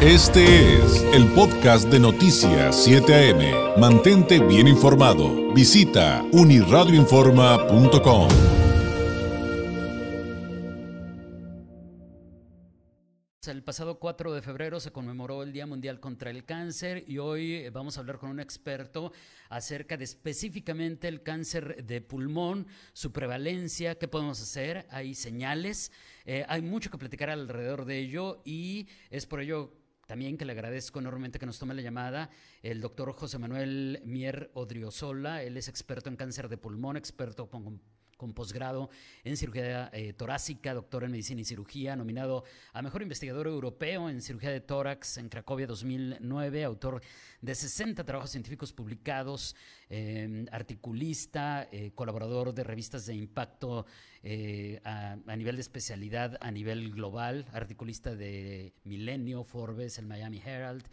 Este es el podcast de Noticias 7 AM. Mantente bien informado. Visita uniradioinforma.com. El pasado 4 de febrero se conmemoró el Día Mundial contra el Cáncer y hoy eh, vamos a hablar con un experto acerca de específicamente el cáncer de pulmón, su prevalencia, qué podemos hacer, hay señales, eh, hay mucho que platicar alrededor de ello y es por ello también que le agradezco enormemente que nos tome la llamada el doctor José Manuel Mier Odriozola. Él es experto en cáncer de pulmón, experto con posgrado en cirugía eh, torácica, doctor en medicina y cirugía, nominado a mejor investigador europeo en cirugía de tórax en Cracovia 2009, autor de 60 trabajos científicos publicados, em, articulista, eh, colaborador de revistas de impacto eh, a, nivel de especialidad a nivel global, articulista de Milenio, Forbes, el Miami Herald.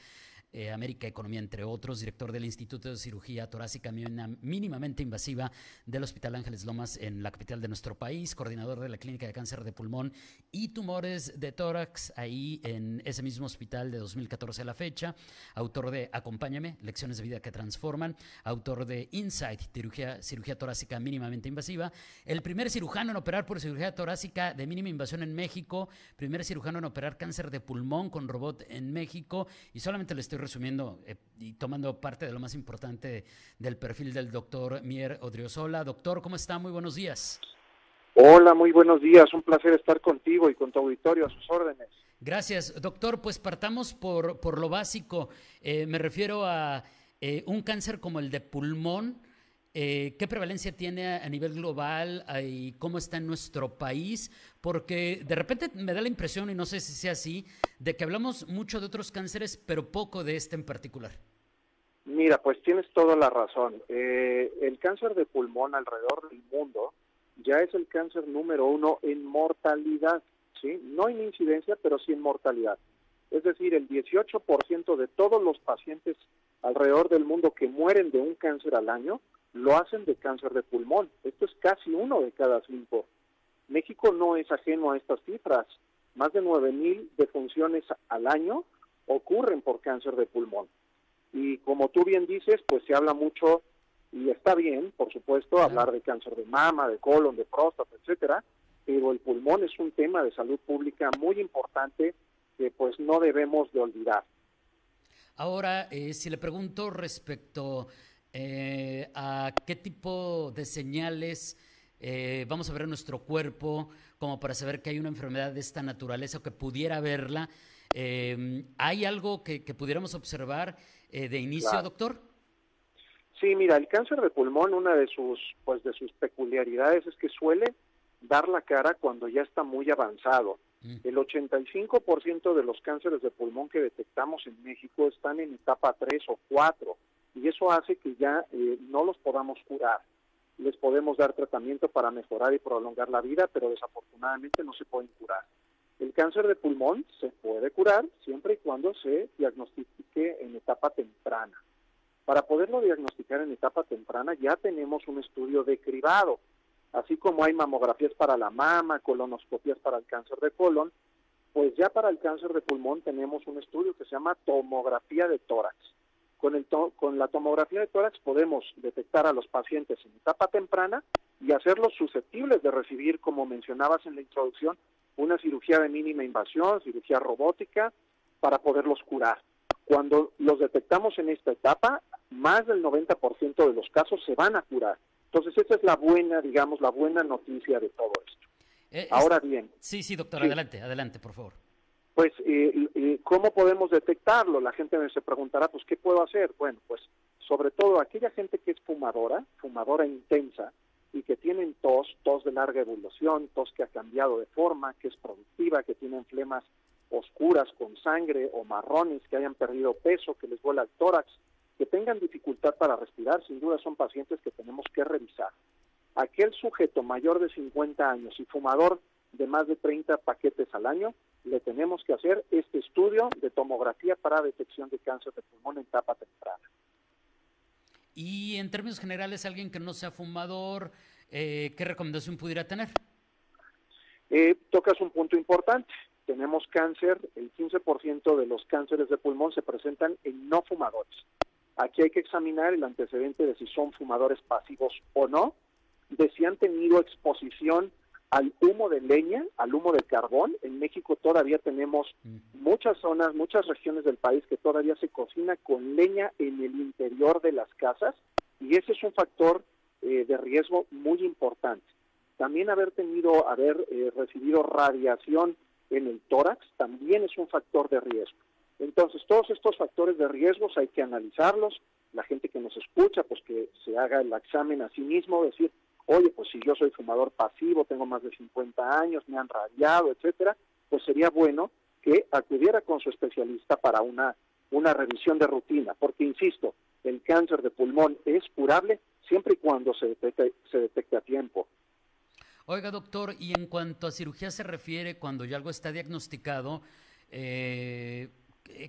Eh, América Economía, entre otros, director del Instituto de Cirugía Torácica Mínimamente Invasiva del Hospital Ángeles Lomas en la capital de nuestro país, coordinador de la Clínica de Cáncer de Pulmón y Tumores de Tórax, ahí en ese mismo hospital de 2014 a la fecha, autor de Acompáñame, Lecciones de Vida que Transforman, autor de Insight, cirugía, cirugía Torácica Mínimamente Invasiva, el primer cirujano en operar por cirugía torácica de mínima invasión en México, primer cirujano en operar cáncer de pulmón con robot en México, y solamente le estoy resumiendo eh, y tomando parte de lo más importante del perfil del doctor Mier Odriozola. Doctor, ¿cómo está? Muy buenos días. Hola, muy buenos días. Un placer estar contigo y con tu auditorio a sus órdenes. Gracias, doctor. Pues partamos por, por lo básico. Eh, me refiero a eh, un cáncer como el de pulmón. Eh, ¿Qué prevalencia tiene a nivel global y cómo está en nuestro país? Porque de repente me da la impresión, y no sé si sea así, de que hablamos mucho de otros cánceres, pero poco de este en particular. Mira, pues tienes toda la razón. Eh, el cáncer de pulmón alrededor del mundo ya es el cáncer número uno en mortalidad, ¿sí? No en incidencia, pero sí en mortalidad. Es decir, el 18% de todos los pacientes alrededor del mundo que mueren de un cáncer al año lo hacen de cáncer de pulmón. Esto es casi uno de cada cinco. México no es ajeno a estas cifras. Más de 9.000 defunciones al año ocurren por cáncer de pulmón. Y como tú bien dices, pues se habla mucho, y está bien, por supuesto, hablar de cáncer de mama, de colon, de próstata, etcétera, pero el pulmón es un tema de salud pública muy importante que pues no debemos de olvidar. Ahora, eh, si le pregunto respecto eh, a qué tipo de señales eh, vamos a ver en nuestro cuerpo como para saber que hay una enfermedad de esta naturaleza o que pudiera haberla. Eh, ¿Hay algo que, pudiéramos observar de inicio, doctor? Sí, mira, el cáncer de pulmón, una de sus, pues, de sus peculiaridades es que suele dar la cara cuando ya está muy avanzado. Mm. El 85% de los cánceres de pulmón que detectamos en México están en etapa 3 o 4 y eso hace que ya eh, no los podamos curar. Les podemos dar tratamiento para mejorar y prolongar la vida, pero desafortunadamente no se pueden curar. El cáncer de pulmón se puede curar siempre y cuando se diagnostique en etapa temprana. Para poderlo diagnosticar en etapa temprana ya tenemos un estudio de cribado, así como hay mamografías para la mama, colonoscopías para el cáncer de colon, pues ya para el cáncer de pulmón tenemos un estudio que se llama tomografía de tórax. Con, el con la tomografía de tórax podemos detectar a los pacientes en etapa temprana y hacerlos susceptibles de recibir, como mencionabas en la introducción, una cirugía de mínima invasión, cirugía robótica, para poderlos curar. Cuando los detectamos en esta etapa, más del 90% de los casos se van a curar. Entonces, esa es la buena, digamos, la buena noticia de todo esto. Eh, Ahora bien. Sí, sí, doctor, adelante, adelante, por favor pues eh, eh, ¿cómo podemos detectarlo? La gente se preguntará, pues ¿qué puedo hacer? Bueno, pues sobre todo aquella gente que es fumadora, fumadora intensa, y que tienen tos, tos de larga evolución, tos que ha cambiado de forma, que es productiva, que tienen flemas oscuras con sangre o marrones, que hayan perdido peso, que les vuela el tórax, que tengan dificultad para respirar, sin duda son pacientes que tenemos que revisar. Aquel sujeto mayor de 50 años y fumador de más de 30 paquetes al año, le tenemos que hacer este estudio de tomografía para detección de cáncer de pulmón en etapa temprana. Y en términos generales, alguien que no sea fumador, eh, ¿qué recomendación pudiera tener? Eh, tocas un punto importante. tenemos cáncer, el 15% de los cánceres de pulmón se presentan en no fumadores. Aquí hay que examinar el antecedente de si son fumadores pasivos o no, de si han tenido exposición al humo de leña, al humo de carbón. En México todavía tenemos muchas zonas, muchas regiones del país que todavía se cocina con leña en el interior de las casas y ese es un factor eh, de riesgo muy importante. También haber tenido, haber eh, recibido radiación en el tórax también es un factor de riesgo. Entonces, todos estos factores de riesgos hay que analizarlos. La gente que nos escucha, pues que se haga el examen a sí mismo, decir, oye, pues si yo soy fumador pasivo, tengo más de 50 años, me han radiado, etcétera, pues sería bueno que acudiera con su especialista para una, una revisión de rutina, porque insisto, el cáncer de pulmón es curable siempre y cuando se detecte, se detecte a tiempo. Oiga, doctor, y en cuanto a cirugía se refiere, cuando ya algo está diagnosticado, eh,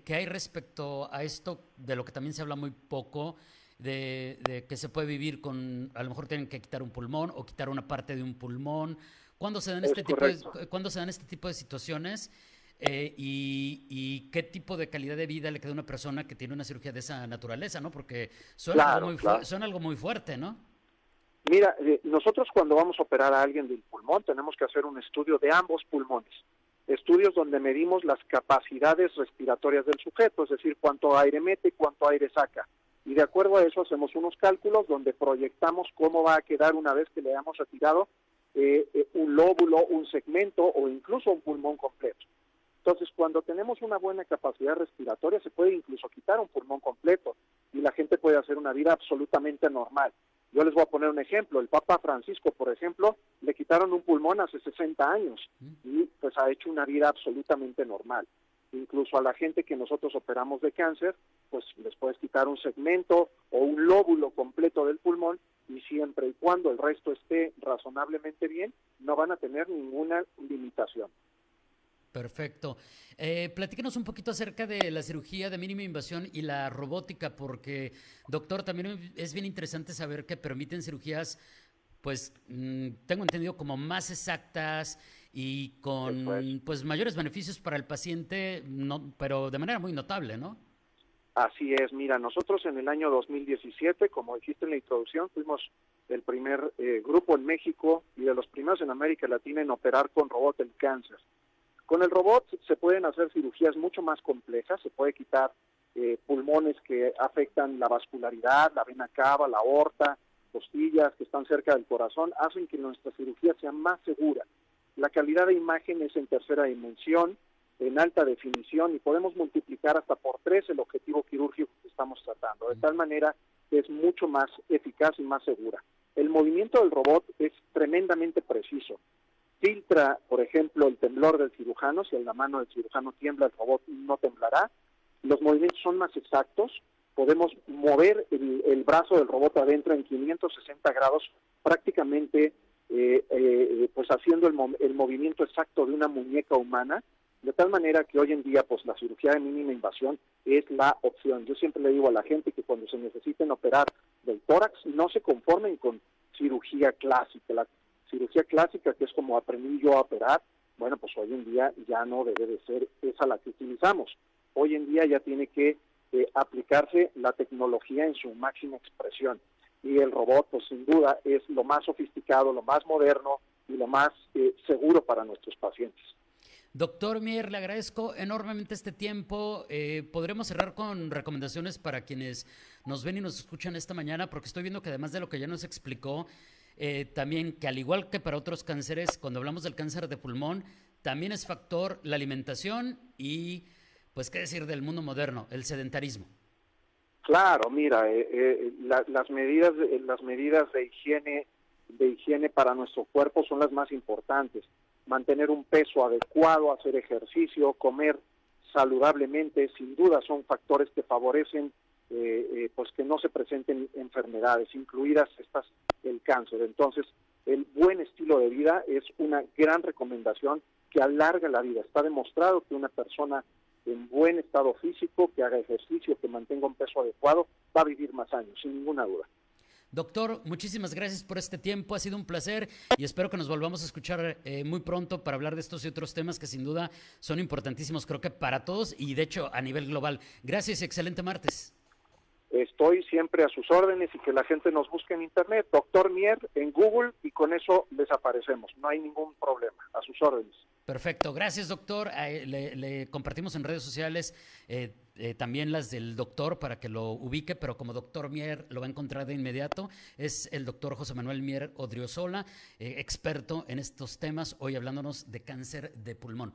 ¿qué hay respecto a esto de lo que también se habla muy poco? De, que se puede vivir con, a lo mejor tienen que quitar un pulmón o quitar una parte de un pulmón. ¿Cuándo se dan, este tipo, de, se dan este tipo de situaciones? Eh, y, qué tipo de calidad de vida le queda a una persona que tiene una cirugía de esa naturaleza, ¿no? Porque suena, algo, muy suena algo muy fuerte, ¿no? Mira, eh, nosotros cuando vamos a operar a alguien del pulmón tenemos que hacer un estudio de ambos pulmones, estudios donde medimos las capacidades respiratorias del sujeto, es decir, cuánto aire mete, cuánto aire saca. Y de acuerdo a eso hacemos unos cálculos donde proyectamos cómo va a quedar una vez que le hayamos retirado eh, eh, un lóbulo, un segmento o incluso un pulmón completo. Entonces, cuando tenemos una buena capacidad respiratoria, se puede incluso quitar un pulmón completo y la gente puede hacer una vida absolutamente normal. Yo les voy a poner un ejemplo. El Papa Francisco, por ejemplo, le quitaron un pulmón hace 60 años y pues ha hecho una vida absolutamente normal. Incluso a la gente que nosotros operamos de cáncer, pues les puedes quitar un segmento o un lóbulo completo del pulmón y siempre y cuando el resto esté razonablemente bien, no van a tener ninguna limitación. Perfecto. Eh, platícanos un poquito acerca de la cirugía de mínima invasión y la robótica, porque, doctor, también es bien interesante saber que permiten cirugías, pues, mm, tengo entendido, como más exactas y con pues mayores beneficios para el paciente, no, pero de manera muy notable, ¿no? Así es, mira, nosotros en el año 2017, como dijiste en la introducción, fuimos el primer eh, grupo en México y de los primeros en América Latina en operar con robot el cáncer. Con el robot se pueden hacer cirugías mucho más complejas, se puede quitar eh, pulmones que afectan la vascularidad, la vena cava, la aorta, costillas que están cerca del corazón, hacen que nuestra cirugía sea más segura. La calidad de imagen es en tercera dimensión, en alta definición y podemos multiplicar hasta por tres el objetivo quirúrgico que estamos tratando. De tal manera que es mucho más eficaz y más segura. El movimiento del robot es tremendamente preciso filtra, por ejemplo, el temblor del cirujano, si en la mano del cirujano tiembla, el robot no temblará, los movimientos son más exactos, podemos mover el, brazo del robot adentro en 560 grados, prácticamente eh, eh, pues haciendo el, el, movimiento exacto de una muñeca humana, de tal manera que hoy en día pues la cirugía de mínima invasión es la opción. Yo siempre le digo a la gente que cuando se necesiten operar del tórax no se conformen con cirugía clásica. Cirugía clásica, que es como aprendí yo a operar, bueno, pues hoy en día ya no debe de ser esa la que utilizamos. Hoy en día ya tiene que eh, aplicarse la tecnología en su máxima expresión. Y el robot, pues sin duda, es lo más sofisticado, lo más moderno y lo más eh, seguro para nuestros pacientes. Doctor Mier, le agradezco enormemente este tiempo. Eh, podremos cerrar con recomendaciones para quienes nos ven y nos escuchan esta mañana, porque estoy viendo que además de lo que ya nos explicó, eh, también que al igual que para otros cánceres, cuando hablamos del cáncer de pulmón, también es factor la alimentación y, pues, ¿qué decir del mundo moderno? El sedentarismo. Claro, mira, eh, eh, las medidas, las medidas de higiene, de higiene para nuestro cuerpo son las más importantes. Mantener un peso adecuado, hacer ejercicio, comer saludablemente, sin duda son factores que favorecen eh, eh, pues que no se presenten enfermedades, incluidas estas el cáncer. Entonces, el buen estilo de vida es una gran recomendación que alarga la vida. Está demostrado que una persona en buen estado físico, que haga ejercicio, que mantenga un peso adecuado, va a vivir más años, sin ninguna duda. Doctor, muchísimas gracias por este tiempo, ha sido un placer y espero que nos volvamos a escuchar eh, muy pronto para hablar de estos y otros temas que sin duda son importantísimos, creo que para todos y de hecho a nivel global. Gracias y excelente martes. Estoy siempre a sus órdenes y que la gente nos busque en internet, doctor Mier, en Google y con eso desaparecemos, no hay ningún problema, a sus órdenes. Perfecto, gracias doctor. Le, compartimos en redes sociales eh, eh, también las del doctor para que lo ubique, pero como doctor Mier lo va a encontrar de inmediato. Es el doctor José Manuel Mier Odriozola, eh, experto en estos temas, hoy hablándonos de cáncer de pulmón.